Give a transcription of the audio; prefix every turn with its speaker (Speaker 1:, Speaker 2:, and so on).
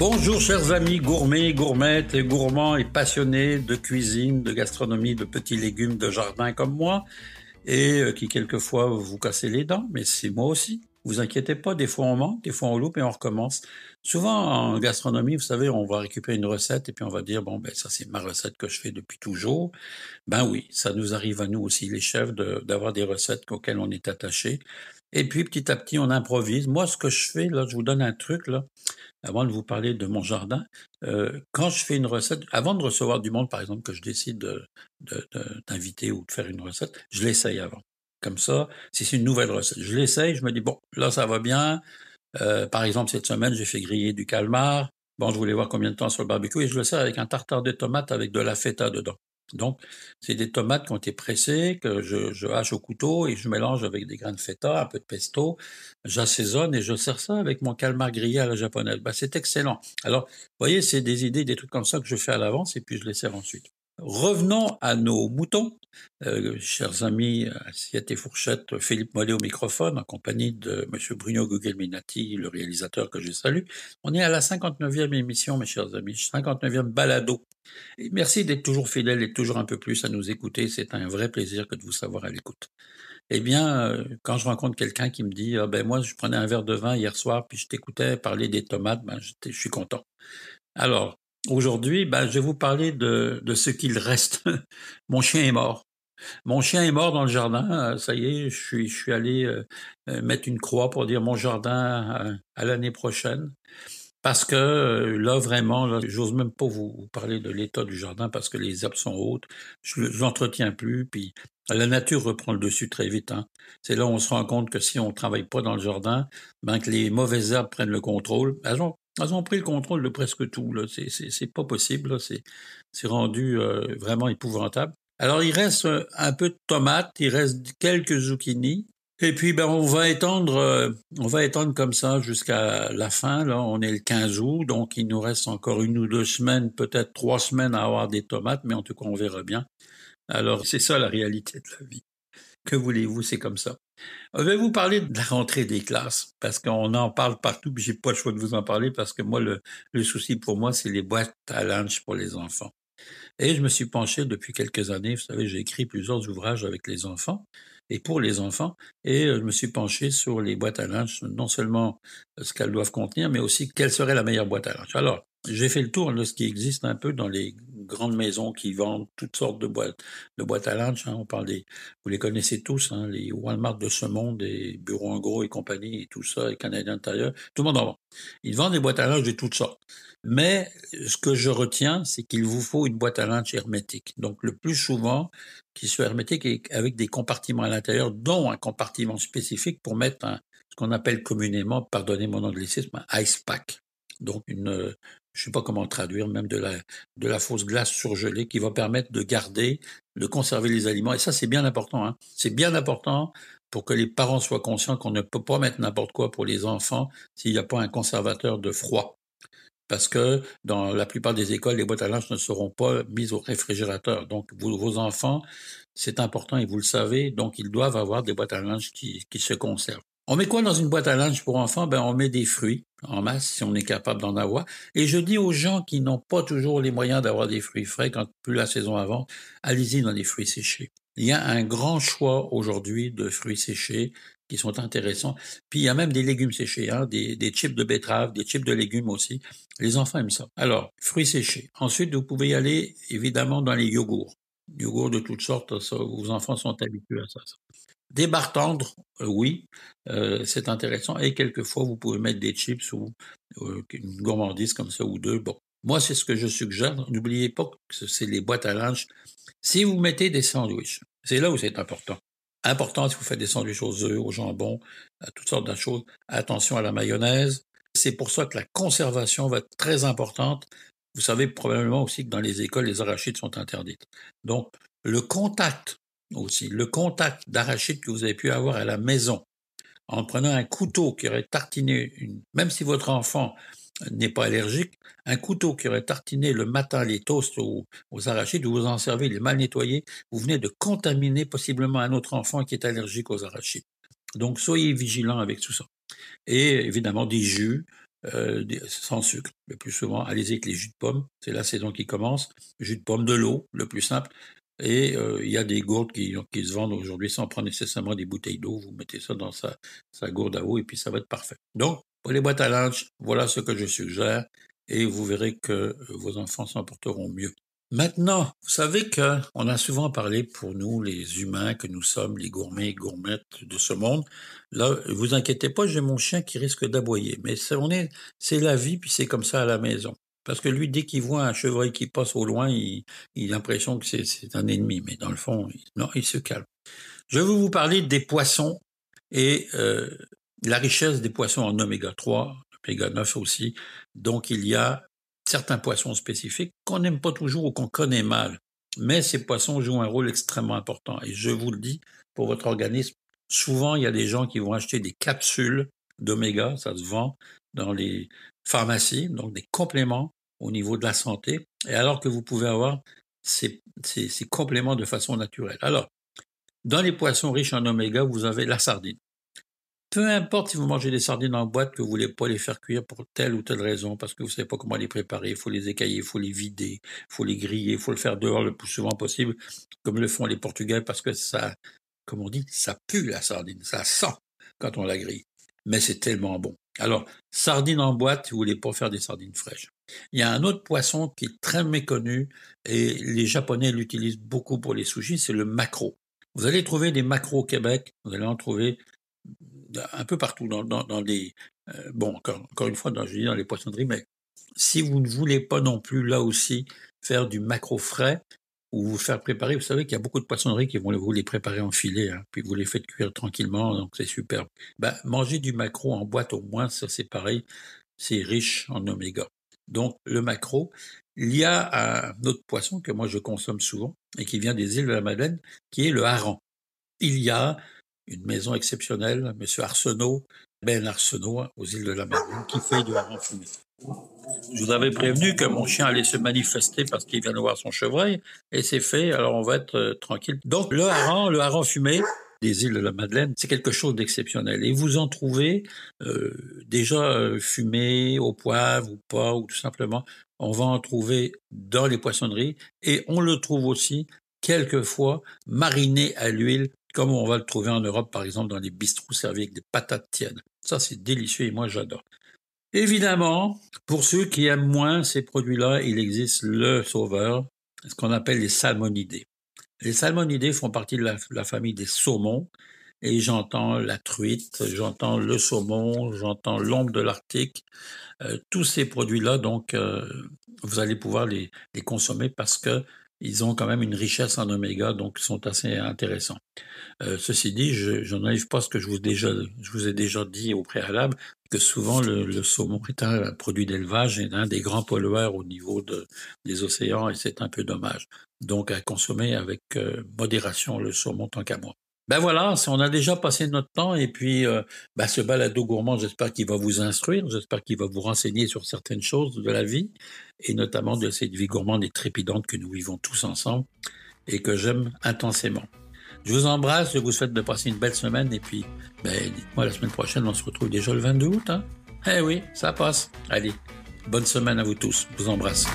Speaker 1: Bonjour chers amis gourmets, gourmettes et gourmands et passionnés de cuisine, de gastronomie, de petits légumes de jardin comme moi et euh, qui quelquefois vous cassez les dents, mais c'est moi aussi. Vous inquiétez pas, des fois on manque, des fois on loupe et on recommence. Souvent en gastronomie, vous savez, on va récupérer une recette et puis on va dire bon ben ça c'est ma recette que je fais depuis toujours. Ben oui, ça nous arrive à nous aussi les chefs d'avoir des recettes auxquelles on est attaché. Et puis petit à petit on improvise. Moi ce que je fais là, je vous donne un truc là avant de vous parler de mon jardin, euh, quand je fais une recette, avant de recevoir du monde, par exemple, que je décide d'inviter ou de faire une recette, je l'essaye avant. Comme ça, si c'est une nouvelle recette, je l'essaye, je me dis, bon, là, ça va bien. Euh, par exemple, cette semaine, j'ai fait griller du calmar. Bon, je voulais voir combien de temps sur le barbecue et je le sers avec un tartare de tomates avec de la feta dedans. Donc, c'est des tomates qui ont été pressées, que je, hache au couteau et je mélange avec des grains de feta, un peu de pesto. J'assaisonne et je sers ça avec mon calmar grillé à la japonaise. Bah, c'est excellent. Alors, vous voyez, c'est des idées, des trucs comme ça que je fais à l'avance et puis je les sers ensuite. Revenons à nos moutons. Euh, chers amis, assiette et fourchette, Philippe Mollet au microphone, en compagnie de M. Bruno Gugelminati, le réalisateur que je salue. On est à la 59e émission, mes chers amis, 59e balado. Et merci d'être toujours fidèles et toujours un peu plus à nous écouter. C'est un vrai plaisir que de vous savoir à l'écoute. Eh bien, euh, quand je rencontre quelqu'un qui me dit, ah ben moi, je prenais un verre de vin hier soir, puis je t'écoutais parler des tomates, ben, je suis content. Alors, Aujourd'hui, ben, je vais vous parler de, de ce qu'il reste. Mon chien est mort. Mon chien est mort dans le jardin. Euh, ça y est, je suis, je suis allé euh, euh, mettre une croix pour dire mon jardin à, l'année prochaine. Parce que là, vraiment, j'ose même pas vous parler de l'état du jardin parce que les herbes sont hautes. Je, l'entretiens plus. Puis la nature reprend le dessus très vite. Hein. C'est là où on se rend compte que si on travaille pas dans le jardin, ben que les mauvaises herbes prennent le contrôle. Elles ils ont pris le contrôle de presque tout. C'est, pas possible. C'est, rendu euh, vraiment épouvantable. Alors, il reste euh, un peu de tomates, il reste quelques zucchini. Et puis, ben, on va étendre, euh, on va étendre comme ça jusqu'à la fin. Là, on est le 15 août, donc il nous reste encore une ou deux semaines, peut-être trois semaines à avoir des tomates, mais en tout cas, on verra bien. Alors, c'est ça la réalité de la vie. Que voulez-vous, c'est comme ça. Je vais vous parler de la rentrée des classes, parce qu'on en parle partout, puis j'ai pas le choix de vous en parler, parce que moi, le, le souci pour moi, c'est les boîtes à lunch pour les enfants. Et je me suis penché depuis quelques années, vous savez, j'ai écrit plusieurs ouvrages avec les enfants et pour les enfants, et euh, je me suis penché sur les boîtes à lunch, non seulement ce qu'elles doivent contenir, mais aussi quelle serait la meilleure boîte à lunch. Alors, j'ai fait le tour de ce qui existe un peu dans les grandes maisons qui vendent toutes sortes de boîtes, de boîtes à lunch. Hein. On parle des, vous les connaissez tous, hein, les Walmart de ce monde, les bureaux en gros et compagnie et tout ça, les Canadiens intérieurs, tout le monde en vend. Ils vendent des boîtes à lunch de toutes sortes. Mais ce que je retiens, c'est qu'il vous faut une boîte à lunch hermétique. Donc le plus souvent, qui soit hermétique et avec des compartiments à l'intérieur, dont un compartiment spécifique pour mettre ce qu'on appelle communément, pardonnez mon anglicisme, un ice pack. Donc une, je sais pas comment traduire, même de la, de fausse glace surgelée qui va permettre de garder, de conserver les aliments. Et ça, c'est bien important. Hein. C'est bien important pour que les parents soient conscients qu'on ne peut pas mettre n'importe quoi pour les enfants s'il n'y a pas un conservateur de froid. Parce que dans la plupart des écoles, les boîtes à linge ne seront pas mises au réfrigérateur. Donc, vos enfants, c'est important et vous le savez, donc ils doivent avoir des boîtes à linge qui se conservent. On met quoi dans une boîte à linge pour enfants? Ben, on met des fruits en masse si on est capable d'en avoir. Et je dis aux gens qui n'ont pas toujours les moyens d'avoir des fruits frais quand plus la saison avant, allez-y dans des fruits séchés. Il y a un grand choix aujourd'hui de fruits séchés qui sont intéressants. Puis il y a même des légumes séchés, hein, des, chips de betterave, des chips de légumes aussi. Les enfants aiment ça. Alors, fruits séchés. Ensuite, vous pouvez y aller évidemment dans les yogourts. Yogourts de toutes sortes, vos enfants sont habitués à ça. Des barres tendres, euh, oui, euh, c'est intéressant. Et quelquefois, vous pouvez mettre des chips ou euh, une gourmandise comme ça ou deux. Bon, moi, c'est ce que je suggère. N'oubliez pas que c'est les boîtes à linge. Si vous mettez des sandwichs, c'est là où c'est important. Important si vous faites des sandwichs aux œufs, au jambon, à toutes sortes de choses. Attention à la mayonnaise. C'est pour ça que la conservation va être très importante. Vous savez probablement aussi que dans les écoles, les arachides sont interdites. Donc, le contact aussi. Le contact d'arachide que vous avez pu avoir à la maison, en prenant un couteau qui aurait tartiné, même si votre enfant n'est pas allergique, un couteau qui aurait tartiné le matin les toasts aux, arachides, vous vous en servez, il est mal nettoyé, vous venez de contaminer possiblement un autre enfant qui est allergique aux arachides. Donc soyez vigilants avec tout ça. Et évidemment des jus, euh, sans sucre, le plus souvent. Allez-y avec les jus de pomme, c'est la saison qui commence. Jus de pomme, de l'eau, le plus simple. Et euh, il y a des gourdes qui, se vendent aujourd'hui sans prendre nécessairement des bouteilles d'eau. Vous mettez ça dans sa, gourde à eau et puis ça va être parfait. Donc, pour les boîtes à linge, voilà ce que je suggère et vous verrez que vos enfants s'en porteront mieux. Maintenant, vous savez que on a souvent parlé pour nous, les humains que nous sommes, les gourmets et gourmettes de ce monde. Là, vous inquiétez pas, j'ai mon chien qui risque d'aboyer, mais est, c'est la vie, puis c'est comme ça à la maison. Parce que lui, dès qu'il voit un chevreuil qui passe au loin, il, a l'impression que c'est, un ennemi, mais dans le fond, il, non, il se calme. Je vais vous parler des poissons et euh, la richesse des poissons en oméga 3, oméga 9 aussi. Donc, il y a certains poissons spécifiques qu'on n'aime pas toujours ou qu'on connaît mal. Mais ces poissons jouent un rôle extrêmement important. Et je vous le dis, pour votre organisme, souvent, il y a des gens qui vont acheter des capsules d'oméga, ça se vend dans les pharmacies, donc des compléments au niveau de la santé, et alors que vous pouvez avoir ces, compléments de façon naturelle. Alors, dans les poissons riches en oméga, vous avez la sardine. Peu importe si vous mangez des sardines en boîte, que vous voulez pas les faire cuire pour telle ou telle raison, parce que vous savez pas comment les préparer, il faut les écailler, il faut les vider, il faut les griller, il faut le faire dehors le plus souvent possible, comme le font les Portugais, parce que ça, comme on dit, ça pue la sardine, ça sent quand on la grille. Mais c'est tellement bon. Alors, sardines en boîte, vous voulez pas faire des sardines fraîches. Il y a un autre poisson qui est très méconnu et les Japonais l'utilisent beaucoup pour les sushis, c'est le maquereau. Vous allez trouver des maquereaux au Québec, vous allez en trouver un peu partout dans, dans, dans euh, bon encore, encore une fois dans, je dis dans les poissonneries, mais si vous ne voulez pas non plus là aussi faire du macro frais ou vous faire préparer, vous savez qu'il y a beaucoup de poissonneries qui vont vous les préparer en filet, hein, puis vous les faites cuire tranquillement, donc c'est super. Ben, manger du macro en boîte au moins, ça c'est pareil, c'est riche en oméga. Donc le macro, il y a un autre poisson que moi je consomme souvent et qui vient des îles de la Madeleine, qui est le hareng. Il y a une maison exceptionnelle, M. Arsenault, Ben Arsenault, aux îles de la Madeleine, qui fait du hareng fumé. Je vous avais prévenu que mon chien allait se manifester parce qu'il vient de voir son chevreuil, et c'est fait, alors on va être euh, tranquille. Donc le hareng, le hareng fumé, des îles de la Madeleine, c'est quelque chose d'exceptionnel. Et vous en trouvez euh, déjà euh, fumé au poivre ou pas, ou tout simplement, on va en trouver dans les poissonneries, et on le trouve aussi quelquefois mariné à l'huile comme on va le trouver en Europe, par exemple, dans les bistrots servis avec des patates tièdes. Ça, c'est délicieux et moi, j'adore. Évidemment, pour ceux qui aiment moins ces produits-là, il existe le sauveur, ce qu'on appelle les salmonidés. Les salmonidés font partie de la, famille des saumons, et j'entends la truite, j'entends le saumon, j'entends l'ombre de l'Arctique. Euh, tous ces produits-là, donc, euh, vous allez pouvoir les, les consommer parce que ils ont quand même une richesse en oméga, donc ils sont assez intéressants. Euh, ceci dit, je, n'arrive pas à ce que je vous, déjà, je vous ai déjà dit au préalable, que souvent le, saumon est un produit d'élevage et un des grands pollueurs au niveau de, des océans, et c'est un peu dommage. Donc à consommer avec euh, modération le saumon tant qu'à moi. Ben voilà, on a déjà passé notre temps et puis euh, ben ce balado gourmand, j'espère qu'il va vous instruire, j'espère qu'il va vous renseigner sur certaines choses de la vie et notamment de cette vie gourmande et trépidante que nous vivons tous ensemble et que j'aime intensément. Je vous embrasse, je vous souhaite de passer une belle semaine et puis ben, dites-moi la semaine prochaine, on se retrouve déjà le 22 août. Hein? Eh oui, ça passe. Allez, bonne semaine à vous tous. Je vous embrasse.